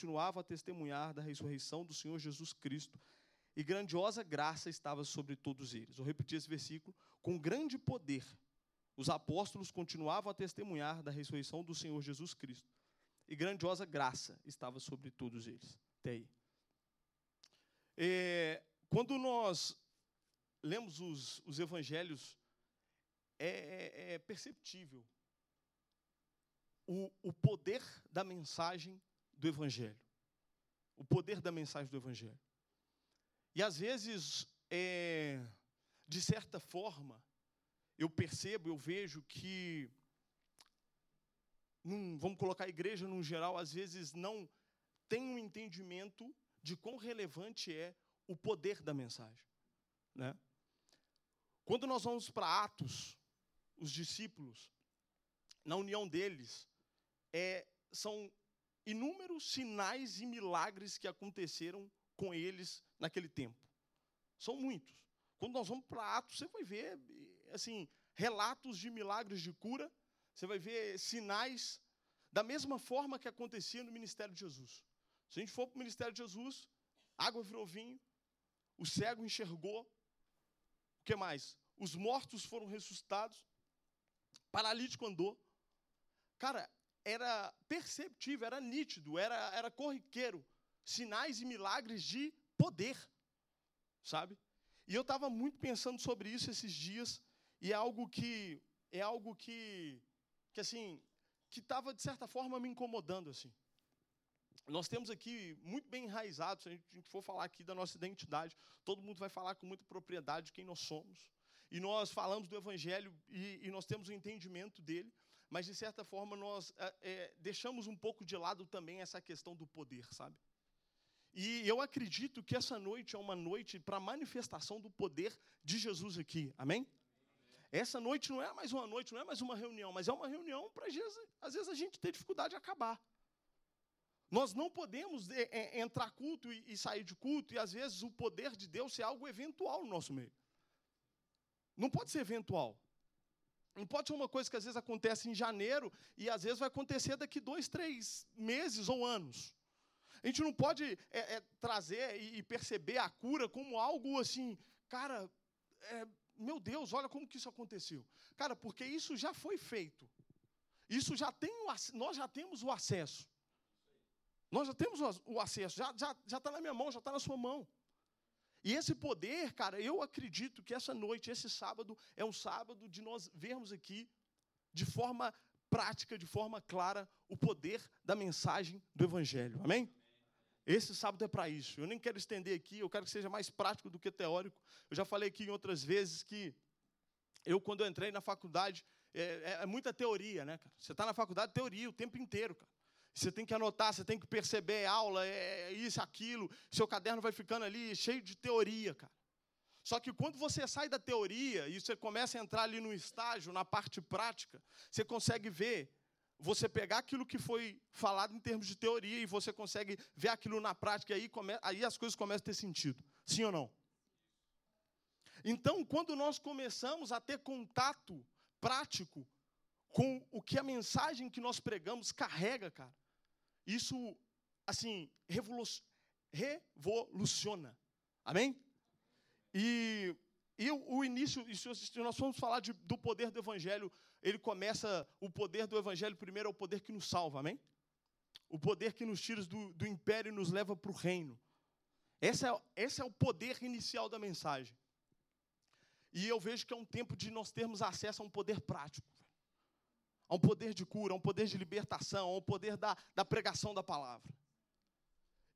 continuava a testemunhar da ressurreição do Senhor Jesus Cristo, e grandiosa graça estava sobre todos eles. Vou repetir esse versículo. Com grande poder, os apóstolos continuavam a testemunhar da ressurreição do Senhor Jesus Cristo, e grandiosa graça estava sobre todos eles. Até aí. É, quando nós lemos os, os evangelhos, é, é, é perceptível o, o poder da mensagem do Evangelho. O poder da mensagem do Evangelho. E às vezes, é, de certa forma, eu percebo, eu vejo que, num, vamos colocar a igreja no geral, às vezes não tem um entendimento de quão relevante é o poder da mensagem. Né? Quando nós vamos para Atos, os discípulos, na união deles, é, são inúmeros sinais e milagres que aconteceram com eles naquele tempo. São muitos. Quando nós vamos para Atos, você vai ver assim, relatos de milagres de cura, você vai ver sinais da mesma forma que acontecia no ministério de Jesus. Se a gente for para o ministério de Jesus, água virou vinho, o cego enxergou, o que mais? Os mortos foram ressuscitados, paralítico andou. Cara, era perceptível, era nítido, era, era corriqueiro. Sinais e milagres de poder, sabe? E eu estava muito pensando sobre isso esses dias, e é algo que, é algo que, que assim, que estava, de certa forma, me incomodando, assim. Nós temos aqui muito bem enraizado, se a gente for falar aqui da nossa identidade, todo mundo vai falar com muita propriedade de quem nós somos. E nós falamos do Evangelho e, e nós temos o um entendimento dele, mas de certa forma nós é, deixamos um pouco de lado também essa questão do poder, sabe? E eu acredito que essa noite é uma noite para manifestação do poder de Jesus aqui, amém? Essa noite não é mais uma noite, não é mais uma reunião, mas é uma reunião para às vezes a gente ter dificuldade de acabar. Nós não podemos é, entrar culto e, e sair de culto, e às vezes o poder de Deus é algo eventual no nosso meio. Não pode ser eventual. Não pode ser uma coisa que às vezes acontece em janeiro e às vezes vai acontecer daqui dois, três meses ou anos. A gente não pode é, é, trazer e perceber a cura como algo assim, cara, é, meu Deus, olha como que isso aconteceu. Cara, porque isso já foi feito. Isso já tem o, nós já temos o acesso. Nós já temos o acesso, já está já, já tá na minha mão, já está na sua mão. E esse poder, cara, eu acredito que essa noite, esse sábado, é um sábado de nós vermos aqui, de forma prática, de forma clara, o poder da mensagem do Evangelho. Amém? Esse sábado é para isso. Eu nem quero estender aqui, eu quero que seja mais prático do que teórico. Eu já falei aqui em outras vezes que eu, quando eu entrei na faculdade, é, é, é muita teoria, né, cara? Você está na faculdade, teoria o tempo inteiro, cara. Você tem que anotar, você tem que perceber aula, é, é isso, aquilo. Seu caderno vai ficando ali cheio de teoria, cara. Só que quando você sai da teoria e você começa a entrar ali no estágio, na parte prática, você consegue ver, você pegar aquilo que foi falado em termos de teoria e você consegue ver aquilo na prática, e aí, come, aí as coisas começam a ter sentido. Sim ou não? Então, quando nós começamos a ter contato prático com o que a mensagem que nós pregamos carrega, cara, isso, assim, revoluciona. Amém? E, e o, início, se nós formos falar de, do poder do Evangelho, ele começa, o poder do Evangelho primeiro é o poder que nos salva, amém? O poder que nos tira do, do império e nos leva para o reino. Esse é, esse é o poder inicial da mensagem. E eu vejo que é um tempo de nós termos acesso a um poder prático a um poder de cura, a um poder de libertação, a um poder da, da pregação da palavra.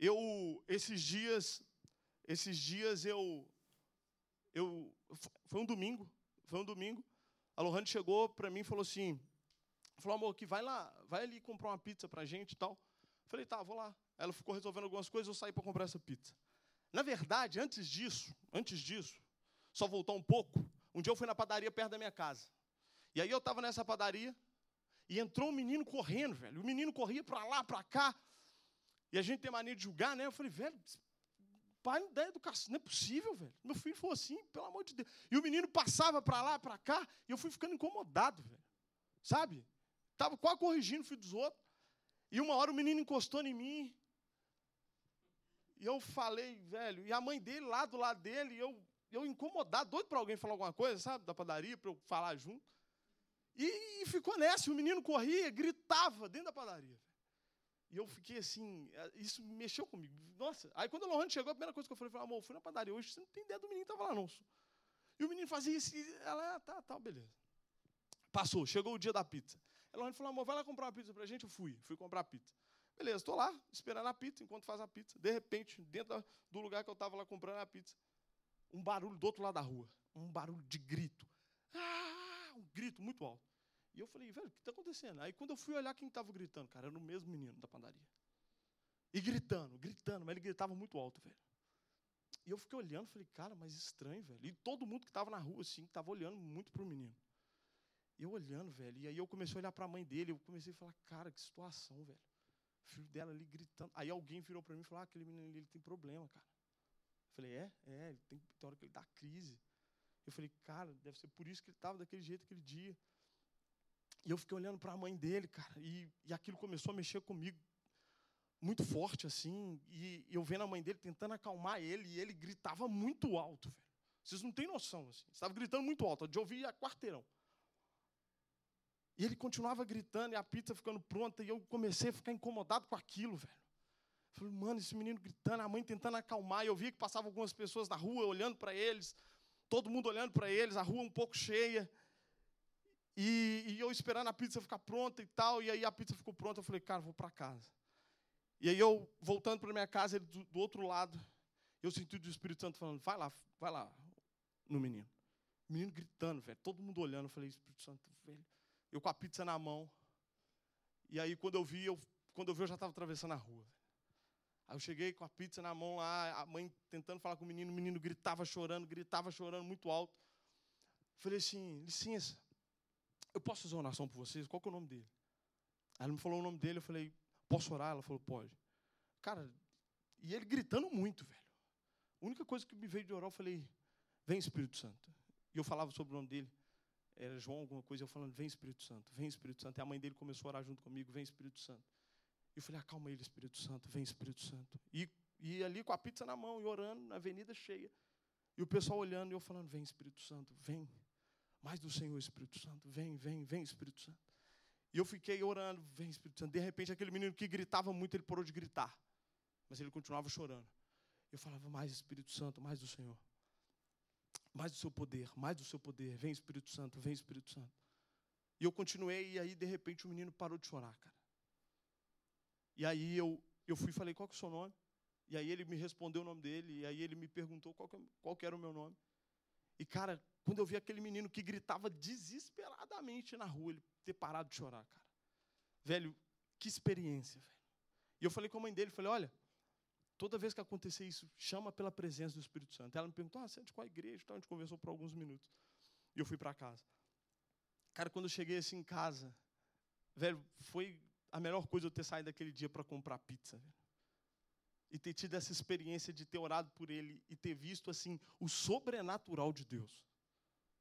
Eu, esses dias, esses dias eu, eu, foi um domingo, foi um domingo, a Lohane chegou para mim e falou assim, falou, amor, que vai lá, vai ali comprar uma pizza para a gente e tal. Falei, tá, vou lá. Ela ficou resolvendo algumas coisas, eu saí para comprar essa pizza. Na verdade, antes disso, antes disso, só voltar um pouco, um dia eu fui na padaria perto da minha casa. E aí eu estava nessa padaria, e entrou um menino correndo, velho. O menino corria para lá, para cá. E a gente tem mania de julgar, né? Eu falei, velho, pai não dá educação, não é possível, velho. Meu filho foi assim, pelo amor de Deus. E o menino passava para lá, para cá, e eu fui ficando incomodado, velho. Sabe? Estava quase corrigindo o filho dos outros. E uma hora o menino encostou em mim. E eu falei, velho, e a mãe dele lá do lado dele, eu, eu incomodado, doido para alguém falar alguma coisa, sabe, da padaria, para eu falar junto. E, e, ficou nessa, o menino corria, gritava dentro da padaria. E eu fiquei assim, é, isso mexeu comigo. Nossa, aí quando o Lohane chegou, a primeira coisa que eu falei foi, amor, fui na padaria hoje, você não tem ideia do menino que estava lá, não. E o menino fazia isso, e ela, ah, tá, tá, beleza. Passou, chegou o dia da pizza. Ela falou, amor, vai lá comprar uma pizza pra gente. Eu fui, fui comprar pizza. Beleza, estou lá, esperando a pizza, enquanto faz a pizza. De repente, dentro do lugar que eu estava lá comprando a pizza, um barulho do outro lado da rua. Um barulho de grito. Ah, um grito muito alto. E eu falei, velho, o que está acontecendo? Aí quando eu fui olhar quem estava gritando, cara, era o mesmo menino da padaria. E gritando, gritando, mas ele gritava muito alto, velho. E eu fiquei olhando, falei, cara, mas estranho, velho. E todo mundo que estava na rua, assim, estava olhando muito para o menino. Eu olhando, velho. E aí eu comecei a olhar para a mãe dele, eu comecei a falar, cara, que situação, velho. O filho dela ali gritando. Aí alguém virou para mim e falou, ah, aquele menino ali ele tem problema, cara. Eu falei, é? É, ele tem, tem hora que ele dá crise. Eu falei, cara, deve ser por isso que ele estava daquele jeito aquele dia. E eu fiquei olhando para a mãe dele, cara, e, e aquilo começou a mexer comigo muito forte, assim. E, eu vendo a mãe dele tentando acalmar ele, e ele gritava muito alto, velho. Vocês não têm noção, assim. Estava gritando muito alto, de ouvir a quarteirão. E ele continuava gritando, e a pizza ficando pronta, e eu comecei a ficar incomodado com aquilo, velho. Falei, mano, esse menino gritando, a mãe tentando acalmar, e eu via que passavam algumas pessoas na rua olhando para eles, todo mundo olhando para eles, a rua um pouco cheia. E, e, eu esperando a pizza ficar pronta e tal, e aí a pizza ficou pronta, eu falei, cara, vou para casa. E aí eu, voltando para minha casa, ele do, do, outro lado, eu senti o Espírito Santo falando, vai lá, vai lá, no menino. O menino gritando, velho, todo mundo olhando, eu falei, Espírito Santo, velho. Eu com a pizza na mão. E aí quando eu vi, eu, quando eu vi, eu já estava atravessando a rua. Aí eu cheguei com a pizza na mão lá, a mãe tentando falar com o menino, o menino gritava chorando, gritava chorando muito alto. Falei assim, licença, eu posso fazer uma oração por vocês? Qual que é o nome dele? Aí ela me falou o nome dele, eu falei, posso orar? Ela falou, pode. Cara, e ele gritando muito, velho. A única coisa que me veio de orar, eu falei, vem Espírito Santo. E eu falava sobre o nome dele. Era João alguma coisa, eu falando, vem Espírito Santo, vem Espírito Santo. E a mãe dele começou a orar junto comigo, vem Espírito Santo. E eu falei, acalma ele, Espírito Santo, vem Espírito Santo. E, e ali com a pizza na mão e orando, na avenida cheia. E o pessoal olhando e eu falando, vem Espírito Santo, vem, mais do Senhor, Espírito Santo. Vem, vem, vem, Espírito Santo. E eu fiquei orando, vem, Espírito Santo. De repente, aquele menino que gritava muito, ele parou de gritar. Mas ele continuava chorando. Eu falava, mais Espírito Santo, mais do Senhor. Mais do seu poder, mais do seu poder. Vem, Espírito Santo, vem, Espírito Santo. E eu continuei, e aí, de repente, o menino parou de chorar, cara. E aí eu, eu fui e falei, qual que é o seu nome? E aí ele me respondeu o nome dele, e aí ele me perguntou qual que, qual que era o meu nome. E, cara, quando eu vi aquele menino que gritava desesperadamente na rua, ele ter parado de chorar, cara. Velho, que experiência, velho. E eu falei com a mãe dele, falei, olha, toda vez que acontecer isso, chama pela presença do Espírito Santo. Ela me perguntou, ah, você é de qual igreja? Então, a gente conversou por alguns minutos. E eu fui para casa. Cara, quando eu cheguei assim em casa, velho, foi a melhor coisa eu ter saído daquele dia para comprar pizza, e ter tido essa experiência de ter orado por ele e ter visto assim o sobrenatural de Deus.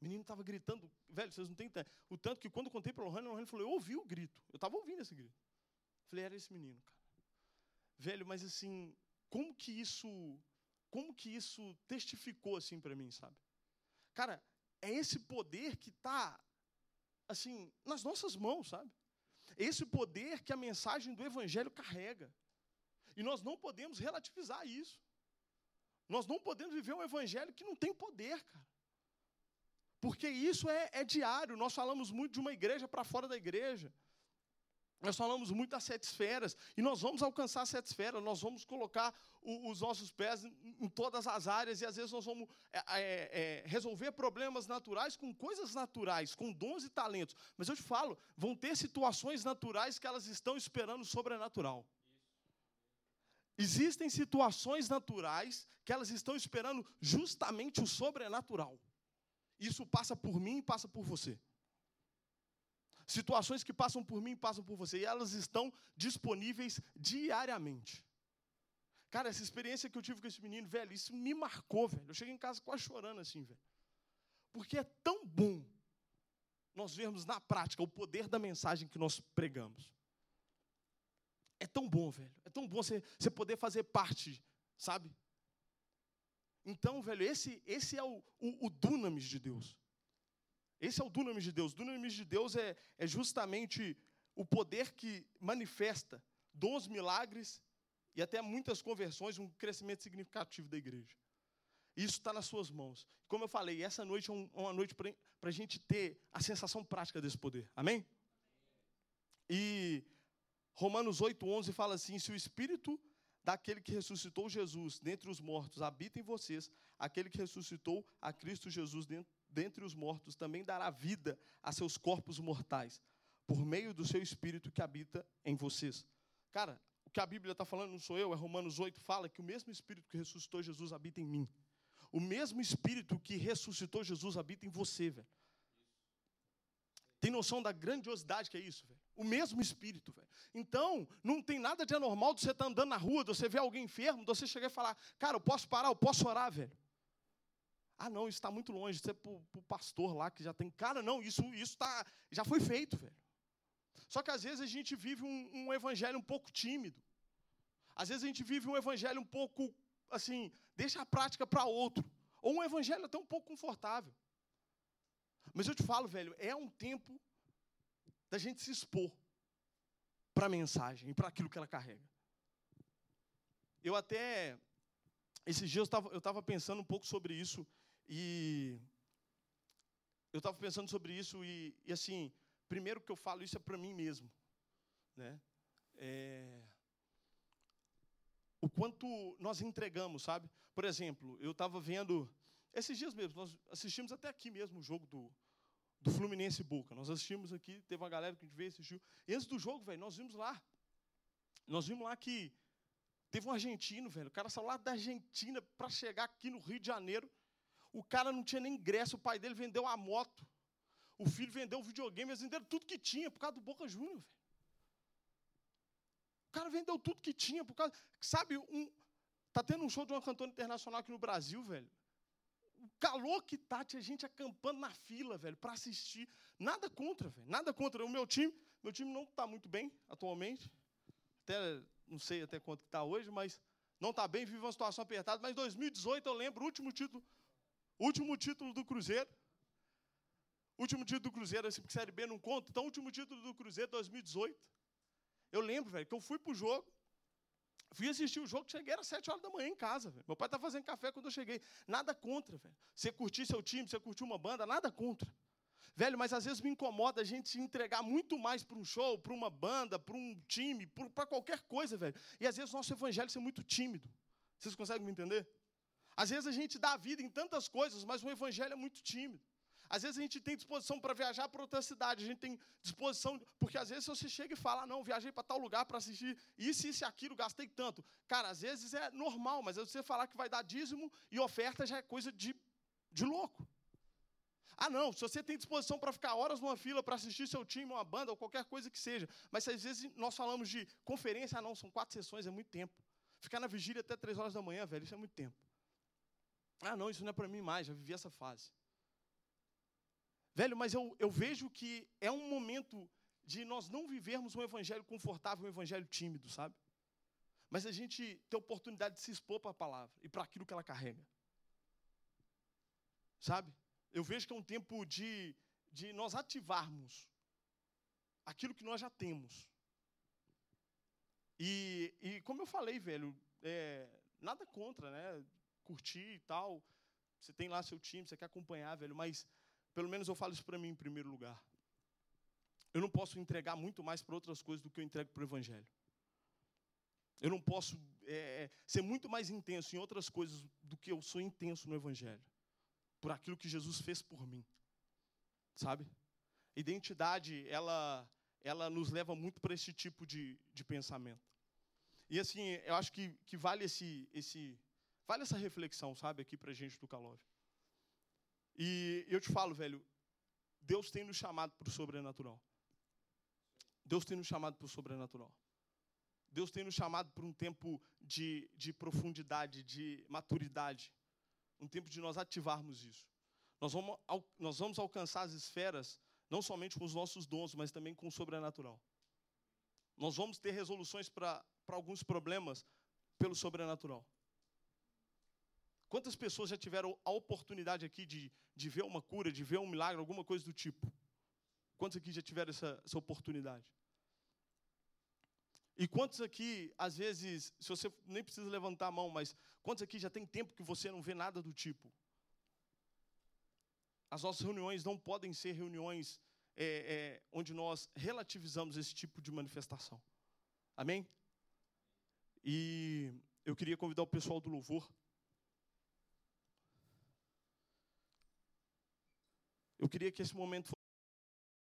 O menino estava gritando, velho, vocês não têm. O tanto que quando eu contei para o Lohane, o Lohane falou, eu ouvi o grito. Eu estava ouvindo esse grito. Falei, era esse menino, cara. Velho, mas assim, como que isso, como que isso testificou assim para mim, sabe? Cara, é esse poder que está assim nas nossas mãos, sabe? Esse poder que a mensagem do evangelho carrega. E nós não podemos relativizar isso. Nós não podemos viver um evangelho que não tem poder, cara. Porque isso é, é diário. Nós falamos muito de uma igreja para fora da igreja. Nós falamos muito das sete esferas, e nós vamos alcançar as sete esferas, nós vamos colocar o, os nossos pés em, em, todas as áreas, e às vezes nós vamos é, é, é, resolver problemas naturais com coisas naturais, com dons e talentos. Mas eu te falo, vão ter situações naturais que elas estão esperando o sobrenatural. Existem situações naturais que elas estão esperando justamente o sobrenatural. Isso passa por mim e passa por você. Situações que passam por mim passam por você. E elas estão disponíveis diariamente. Cara, essa experiência que eu tive com esse menino, velho, isso me marcou, velho. Eu cheguei em casa quase chorando assim, velho. Porque é tão bom nós vermos na prática o poder da mensagem que nós pregamos. É tão bom, velho. É tão bom você, você poder fazer parte, sabe? Então, velho, esse, esse é o, o, o dunamis de Deus. Esse é o dunamis de Deus. O dunamis de Deus é, é justamente o poder que manifesta dons, milagres e até muitas conversões, um crescimento significativo da igreja. Isso está nas suas mãos. Como eu falei, essa noite é uma noite para a gente ter a sensação prática desse poder. Amém? E Romanos 8,11 fala assim: se o Espírito daquele que ressuscitou Jesus dentre os mortos habita em vocês, aquele que ressuscitou a Cristo Jesus dentre os mortos também dará vida a seus corpos mortais, por meio do seu Espírito que habita em vocês. Cara, o que a Bíblia está falando não sou eu, é Romanos 8, fala que o mesmo Espírito que ressuscitou Jesus habita em mim. O mesmo Espírito que ressuscitou Jesus habita em você, velho. Tem noção da grandiosidade que é isso, velho? O mesmo Espírito, velho. Então, não tem nada de anormal de você estar tá andando na rua, de você ver alguém enfermo, de você chegar e falar, cara, eu posso parar, eu posso orar, velho. Ah, não, isso está muito longe, isso é para o pastor lá que já tem. Cara, não, isso, isso tá, já foi feito, velho. Só que às vezes a gente vive um, um evangelho um pouco tímido. Às vezes a gente vive um evangelho um pouco, assim, deixa a prática para outro. Ou um evangelho até um pouco confortável. Mas eu te falo, velho, é um tempo da gente se expor para a mensagem e para aquilo que ela carrega. Eu até, esses dias eu estava pensando um pouco sobre isso e eu estava pensando sobre isso e, e, assim, primeiro que eu falo isso é para mim mesmo, né? É, o quanto nós entregamos, sabe? Por exemplo, eu estava vendo esses dias mesmo, nós assistimos até aqui mesmo o jogo do, do Fluminense Boca. Nós assistimos aqui, teve uma galera que a gente veio assistiu. E antes do jogo, velho, nós vimos lá. Nós vimos lá que teve um argentino, velho. O cara saiu lá da Argentina para chegar aqui no Rio de Janeiro. O cara não tinha nem ingresso, o pai dele vendeu a moto. O filho vendeu um videogame, eles venderam tudo que tinha por causa do Boca Júnior. O cara vendeu tudo que tinha por causa. Sabe, um, tá tendo um show de uma cantora internacional aqui no Brasil, velho o calor que tá, tinha gente acampando na fila, velho, para assistir. Nada contra, velho, nada contra. O meu time, meu time não está muito bem atualmente. Até não sei até quanto está hoje, mas não está bem, vive uma situação apertada. Mas 2018 eu lembro, último título, último título do Cruzeiro. Último título do Cruzeiro, assim, porque Série B não conta. Então, último título do Cruzeiro 2018. Eu lembro, velho, que eu fui pro jogo. Fui assistir o jogo, cheguei, era sete horas da manhã em casa. Véio. Meu pai estava fazendo café quando eu cheguei. Nada contra, velho. Você curtir seu time, você curtir uma banda, nada contra. Velho, mas às vezes me incomoda a gente se entregar muito mais para um show, para uma banda, para um time, para qualquer coisa, velho. E às vezes o nosso evangelho é muito tímido. Vocês conseguem me entender? Às vezes a gente dá vida em tantas coisas, mas o evangelho é muito tímido. Às vezes a gente tem disposição para viajar para outra cidade, a gente tem disposição, porque às vezes você chega e fala, ah, não, viajei para tal lugar para assistir isso, isso e aquilo, gastei tanto. Cara, às vezes é normal, mas você falar que vai dar dízimo e oferta já é coisa de, de louco. Ah, não, se você tem disposição para ficar horas numa fila para assistir seu time, uma banda ou qualquer coisa que seja, mas às vezes nós falamos de conferência, ah, não, são quatro sessões, é muito tempo. Ficar na vigília até três horas da manhã, velho, isso é muito tempo. Ah, não, isso não é para mim mais, já vivi essa fase. Velho, mas eu, eu vejo que é um momento de nós não vivermos um evangelho confortável, um evangelho tímido, sabe? Mas a gente ter oportunidade de se expor para a palavra e para aquilo que ela carrega. Sabe? Eu vejo que é um tempo de, de nós ativarmos aquilo que nós já temos. E, e como eu falei, velho, é, nada contra, né? Curtir e tal. Você tem lá seu time, você quer acompanhar, velho, mas pelo menos eu falo isso para mim em primeiro lugar. Eu não posso entregar muito mais para outras coisas do que eu entrego para o Evangelho. Eu não posso é, é, ser muito mais intenso em outras coisas do que eu sou intenso no Evangelho. Por aquilo que Jesus fez por mim. Sabe? Identidade, ela, ela nos leva muito para esse tipo de, de pensamento. E assim, eu acho que, que vale, esse, esse, vale essa reflexão, sabe, aqui para a gente do Calove. E eu te falo, velho, Deus tem nos chamado para o sobrenatural. Deus tem nos chamado para o sobrenatural. Deus tem nos chamado para um tempo de, de profundidade, de maturidade. Um tempo de nós ativarmos isso. Nós vamos, nós vamos alcançar as esferas, não somente com os nossos dons, mas também com o sobrenatural. Nós vamos ter resoluções para alguns problemas pelo sobrenatural. Quantas pessoas já tiveram a oportunidade aqui de, de ver uma cura, de ver um milagre, alguma coisa do tipo? Quantos aqui já tiveram essa, essa oportunidade? E quantos aqui, às vezes, se você nem precisa levantar a mão, mas quantos aqui já tem tempo que você não vê nada do tipo? As nossas reuniões não podem ser reuniões é, é, onde nós relativizamos esse tipo de manifestação. Amém? E eu queria convidar o pessoal do louvor. Eu queria que esse momento